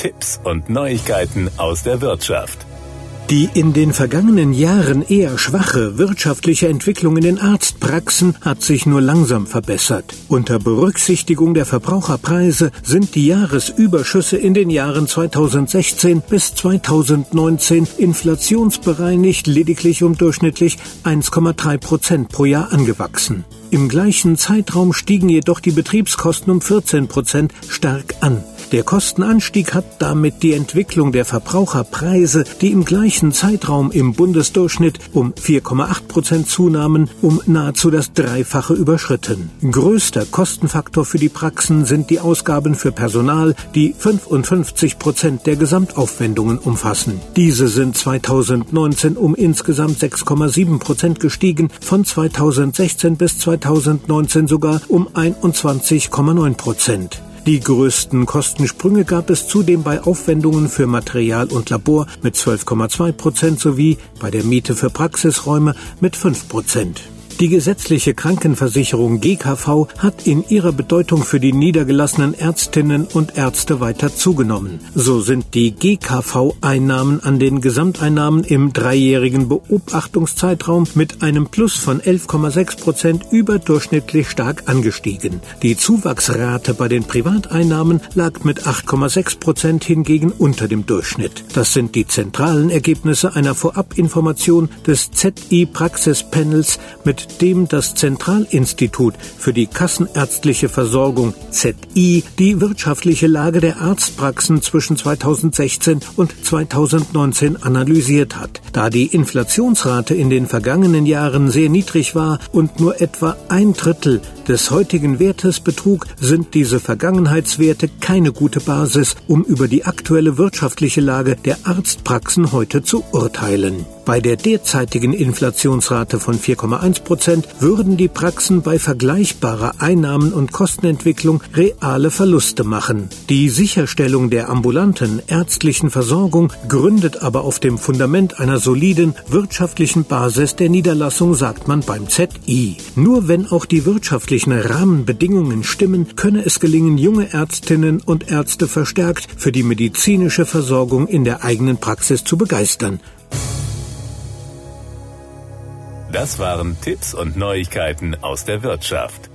Tipps und Neuigkeiten aus der Wirtschaft. Die in den vergangenen Jahren eher schwache wirtschaftliche Entwicklung in den Arztpraxen hat sich nur langsam verbessert. Unter Berücksichtigung der Verbraucherpreise sind die Jahresüberschüsse in den Jahren 2016 bis 2019 inflationsbereinigt lediglich um durchschnittlich 1,3 Prozent pro Jahr angewachsen. Im gleichen Zeitraum stiegen jedoch die Betriebskosten um 14 Prozent stark an. Der Kostenanstieg hat damit die Entwicklung der Verbraucherpreise, die im gleichen Zeitraum im Bundesdurchschnitt um 4,8 Prozent zunahmen, um nahezu das Dreifache überschritten. Größter Kostenfaktor für die Praxen sind die Ausgaben für Personal, die 55 Prozent der Gesamtaufwendungen umfassen. Diese sind 2019 um insgesamt 6,7 Prozent gestiegen, von 2016 bis 2019 sogar um 21,9 Prozent. Die größten Kostensprünge gab es zudem bei Aufwendungen für Material und Labor mit 12,2 Prozent sowie bei der Miete für Praxisräume mit 5 Prozent. Die gesetzliche Krankenversicherung GKV hat in ihrer Bedeutung für die niedergelassenen Ärztinnen und Ärzte weiter zugenommen. So sind die GKV-Einnahmen an den Gesamteinnahmen im dreijährigen Beobachtungszeitraum mit einem Plus von 11,6 Prozent überdurchschnittlich stark angestiegen. Die Zuwachsrate bei den Privateinnahmen lag mit 8,6 Prozent hingegen unter dem Durchschnitt. Das sind die zentralen Ergebnisse einer Vorabinformation des ZI-Praxispanels mit dem das Zentralinstitut für die kassenärztliche Versorgung ZI die wirtschaftliche Lage der Arztpraxen zwischen 2016 und 2019 analysiert hat. Da die Inflationsrate in den vergangenen Jahren sehr niedrig war und nur etwa ein Drittel des heutigen Wertes betrug, sind diese Vergangenheitswerte keine gute Basis, um über die aktuelle wirtschaftliche Lage der Arztpraxen heute zu urteilen. Bei der derzeitigen Inflationsrate von 4,1 Prozent würden die Praxen bei vergleichbarer Einnahmen- und Kostenentwicklung reale Verluste machen. Die Sicherstellung der ambulanten ärztlichen Versorgung gründet aber auf dem Fundament einer soliden wirtschaftlichen Basis der Niederlassung, sagt man beim ZI. Nur wenn auch die wirtschaftlichen Rahmenbedingungen stimmen, könne es gelingen, junge Ärztinnen und Ärzte verstärkt für die medizinische Versorgung in der eigenen Praxis zu begeistern. Das waren Tipps und Neuigkeiten aus der Wirtschaft.